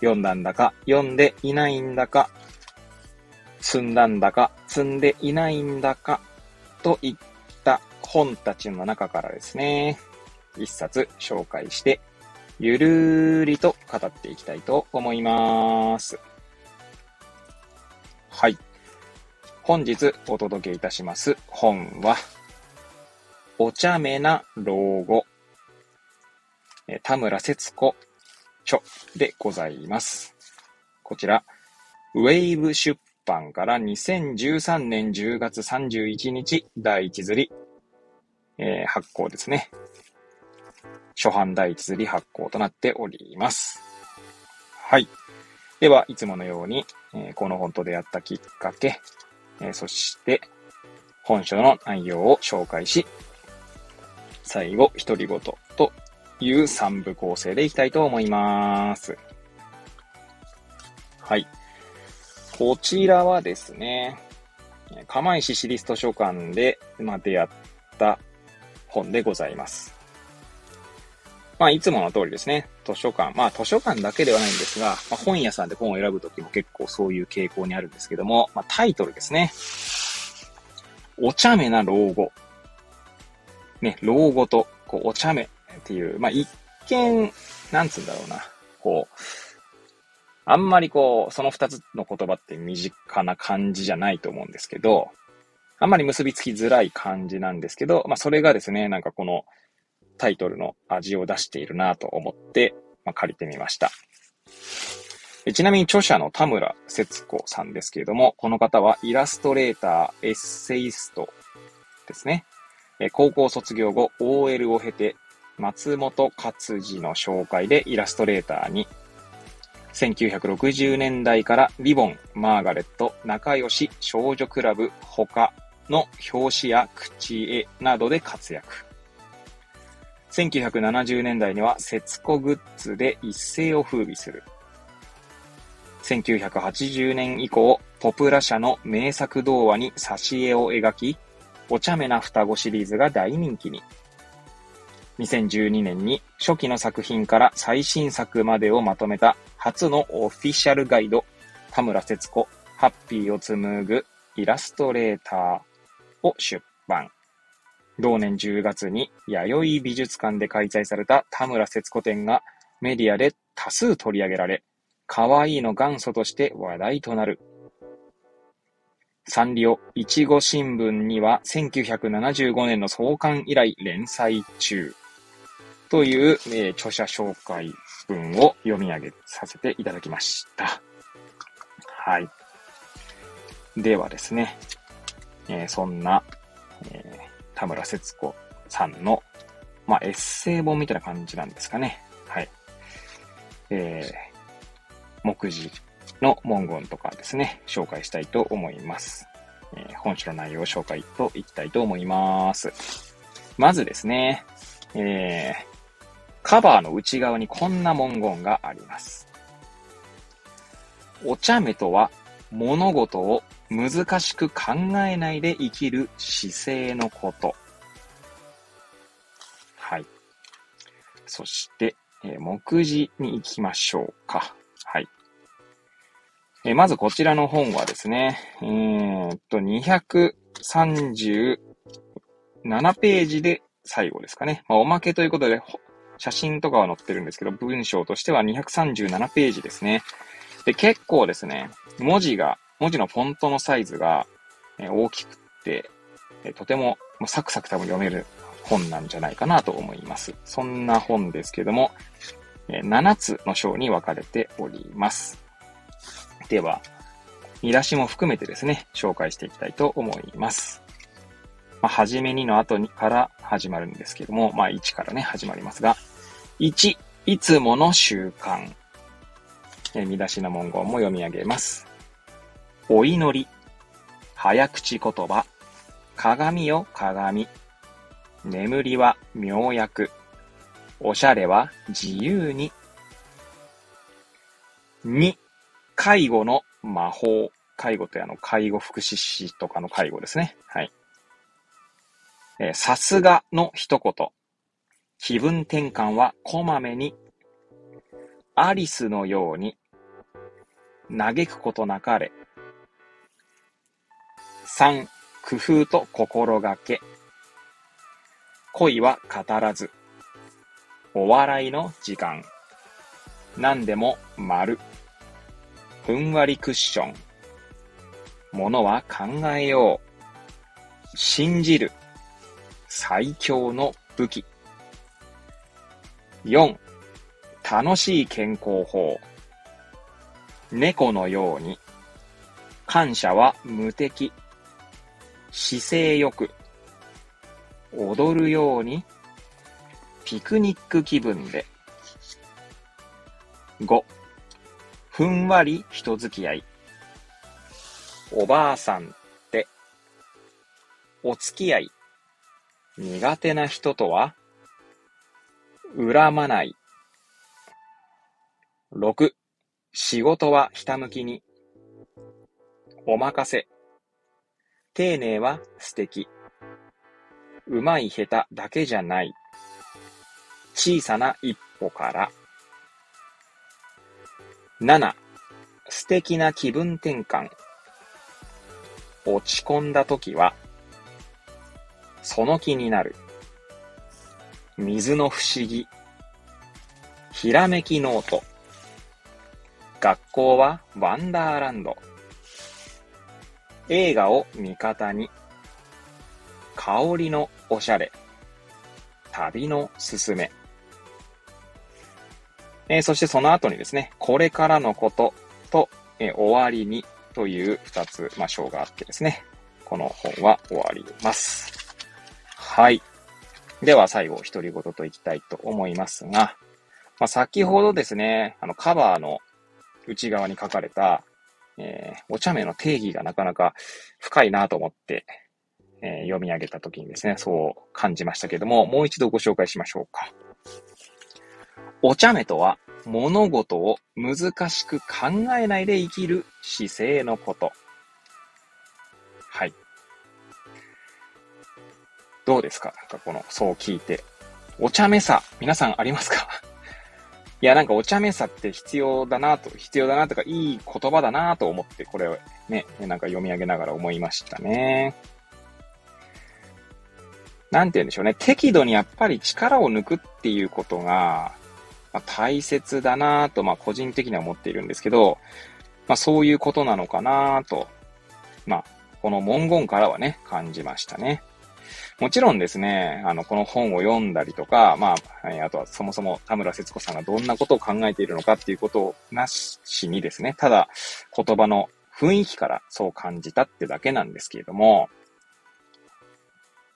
読んだんだか、読んでいないんだか、積んだんだか、積んでいないんだか、といった本たちの中からですね、一冊紹介して、ゆるーりと語っていきたいと思います。はい。本日お届けいたします本は、お茶目な老後、田村節子著でございます。こちら、ウェイブ出版から2013年10月31日第一釣り、えー、発行ですね。初版第一釣り発行となっております。はい。では、いつものように、えー、この本と出会ったきっかけ、えー、そして、本書の内容を紹介し、最後、独り言いう3部構成でいきたいと思います。はい。こちらはですね、釜石市立図書館で、まあ、出会った本でございます。まあ、いつもの通りですね、図書館。まあ、図書館だけではないんですが、まあ、本屋さんで本を選ぶときも結構そういう傾向にあるんですけども、まあ、タイトルですね。お茶目な老後。ね、老後と、こう、お茶目っていう、まあ、一見、なんつうんだろうな、こう、あんまりこう、その二つの言葉って身近な感じじゃないと思うんですけど、あんまり結びつきづらい感じなんですけど、まあ、それがですね、なんかこのタイトルの味を出しているなと思って、まあ、借りてみました。ちなみに著者の田村節子さんですけれども、この方はイラストレーター、エッセイストですね。高校卒業後、OL を経て松本勝治の紹介でイラストレーターに、1960年代からリボン、マーガレット、仲良し、少女クラブ、他の表紙や口絵などで活躍。1970年代には節子グッズで一世を風靡する。1980年以降、ポプラ社の名作童話に挿絵を描き、お茶目な双子シリーズが大人気に。2012年に初期の作品から最新作までをまとめた初のオフィシャルガイド、田村節子、ハッピーを紡ぐイラストレーターを出版。同年10月に弥生美術館で開催された田村節子展がメディアで多数取り上げられ、可愛いの元祖として話題となる。サンリオいちご新聞には1975年の創刊以来連載中。という、えー、著者紹介文を読み上げさせていただきました。はい。ではですね、えー、そんな、えー、田村節子さんの、まあ、エッセイ本みたいな感じなんですかね。はい。えー、目次の文言とかですね、紹介したいと思います。えー、本書の内容を紹介といきたいと思います。まずですね、えー、カバーの内側にこんな文言があります。お茶目とは物事を難しく考えないで生きる姿勢のこと。はい。そして、えー、目次に行きましょうか。はい。えー、まずこちらの本はですね、えー、っと、237ページで最後ですかね。まあ、おまけということで、写真とかは載ってるんですけど、文章としては237ページですね。で、結構ですね、文字が、文字のフォントのサイズが大きくって、とてもサクサク多分読める本なんじゃないかなと思います。そんな本ですけども、7つの章に分かれております。では、見出しも含めてですね、紹介していきたいと思います。まあ、はじめにの後にから始まるんですけども、まあ、1からね、始まりますが、1、いつもの習慣。え見出しの文言も読み上げます。お祈り、早口言葉、鏡よ鏡、眠りは妙薬、おしゃれは自由に。2、介護の魔法。介護ってあの、介護福祉士とかの介護ですね。はい。え、さすがの一言。気分転換はこまめに。アリスのように。嘆くことなかれ。3、工夫と心がけ。恋は語らず。お笑いの時間。何でも丸。ふんわりクッション。ものは考えよう。信じる。最強の武器。4. 楽しい健康法。猫のように。感謝は無敵。姿勢よく。踊るように。ピクニック気分で。5. ふんわり人付き合い。おばあさんって、お付き合い。苦手な人とは、恨まない。6、仕事はひたむきに。おまかせ。丁寧は素敵。うまい下手だけじゃない。小さな一歩から。7、素敵な気分転換。落ち込んだ時は、その気になる。水の不思議。ひらめきノート。学校はワンダーランド。映画を味方に。香りのおしゃれ。旅のすすめ。えー、そしてその後にですね、これからのことと、えー、終わりにという二つ、まあ、章があってですね、この本は終わります。はい。では最後、独り言といきたいと思いますが、まあ、先ほどですね、あの、カバーの内側に書かれた、えー、お茶目の定義がなかなか深いなと思って、えー、読み上げた時にですね、そう感じましたけども、もう一度ご紹介しましょうか。お茶目とは、物事を難しく考えないで生きる姿勢のこと。はい。どうですか？なんかこの、そう聞いて。お茶目さ、皆さんありますか？いや、なんかお茶目さって必要だなと、必要だなとか、いい言葉だなと思って、これをね、なんか読み上げながら思いましたね。なんて言うんでしょうね。適度にやっぱり力を抜くっていうことが、まあ、大切だなと、まあ、個人的には思っているんですけど、まあ、そういうことなのかなと、まあ、この文言からはね、感じましたね。もちろんですね、あの、この本を読んだりとか、まあ、あとはそもそも田村節子さんがどんなことを考えているのかっていうことなしにですね、ただ言葉の雰囲気からそう感じたってだけなんですけれども、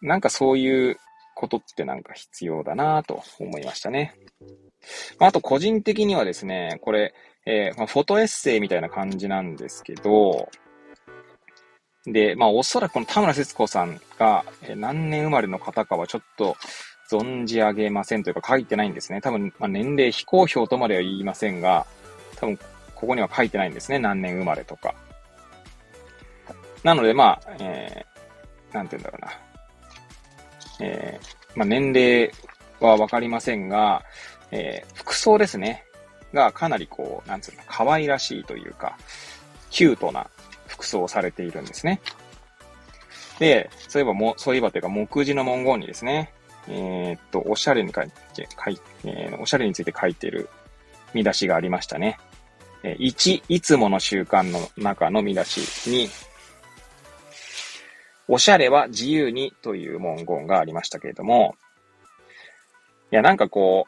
なんかそういうことってなんか必要だなと思いましたね。あと個人的にはですね、これ、えー、ま、フォトエッセイみたいな感じなんですけど、で、まあおそらくこの田村節子さんが、え、何年生まれの方かはちょっと存じ上げませんというか書いてないんですね。多分、まあ、年齢非公表とまでは言いませんが、多分ここには書いてないんですね。何年生まれとか。なので、まあ、えー、なんて言うんだろうな。えー、まあ、年齢はわかりませんが、えー、服装ですね。がかなりこう、なんつうの、可愛らしいというか、キュートな服装をされているんですね。で、そういえばも、そういえばというか、目次の文言にですね、えー、っと、おしゃれに書いて、書いえー、おしゃれについて書いている見出しがありましたね。えー、1、いつもの習慣の中の見出しに、おしゃれは自由にという文言がありましたけれども、いや、なんかこ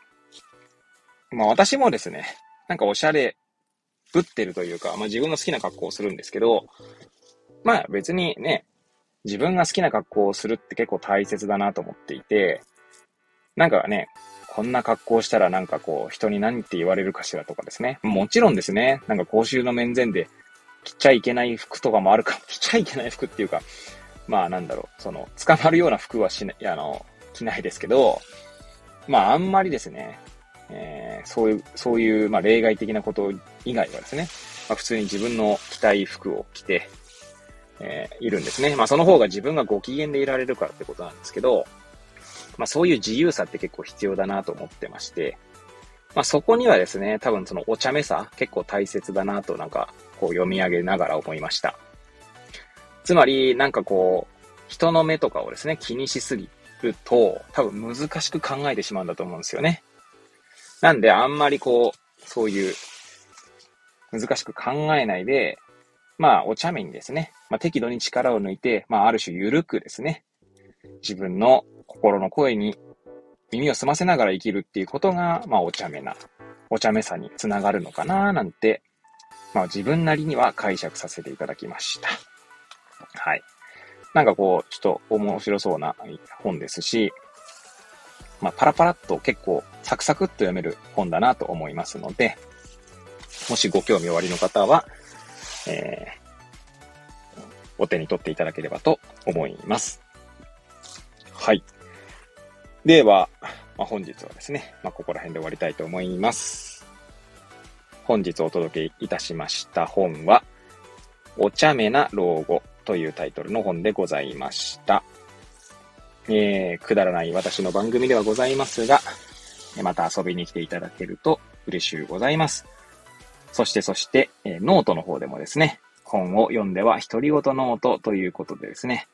う、まあ私もですね、なんかおしゃれぶってるというか、まあ自分の好きな格好をするんですけど、まあ別にね、自分が好きな格好をするって結構大切だなと思っていて、なんかね、こんな格好したらなんかこう、人に何って言われるかしらとかですね。もちろんですね、なんか公衆の面前で着ちゃいけない服とかもあるか、着ちゃいけない服っていうか、まあなんだろう、その、捕まるような服はしない、あの、着ないですけど、まああんまりですね、えー、そういう、そういう、まあ例外的なこと以外はですね、まあ、普通に自分の着たい服を着て、えー、いるんですね。まあその方が自分がご機嫌でいられるからってことなんですけど、まあそういう自由さって結構必要だなと思ってまして、まあそこにはですね、多分そのお茶目さ結構大切だなとなんかこう読み上げながら思いました。つまりなんかこう、人の目とかをですね、気にしすぎると多分難しく考えてしまうんだと思うんですよね。なんであんまりこう、そういう難しく考えないで、まあお茶目にですね、まあ適度に力を抜いて、まあある種緩くですね、自分の心の声に耳を澄ませながら生きるっていうことが、まあ、お茶目な、お茶目さにつながるのかななんて、まあ、自分なりには解釈させていただきました。はい。なんかこう、ちょっと面白そうな本ですし、まあ、パラパラっと結構サクサクっと読める本だなと思いますので、もしご興味おありの方は、えー、お手に取っていただければと思います。はい。では、まあ、本日はですね、まあ、ここら辺で終わりたいと思います。本日お届けいたしました本は、お茶目な老後というタイトルの本でございました。えー、くだらない私の番組ではございますが、また遊びに来ていただけると嬉しゅうございます。そしてそして、え、ノートの方でもですね、本を読んでは独り言ノートということでですね、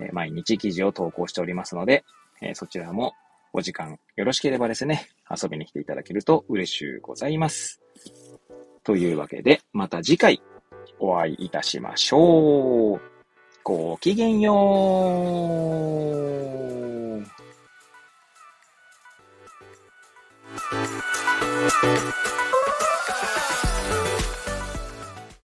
え毎日記事を投稿しておりますので、えそちらもお時間よろしければですね、遊びに来ていただけると嬉しゅうございます。というわけで、また次回お会いいたしましょう。ごきげんよう。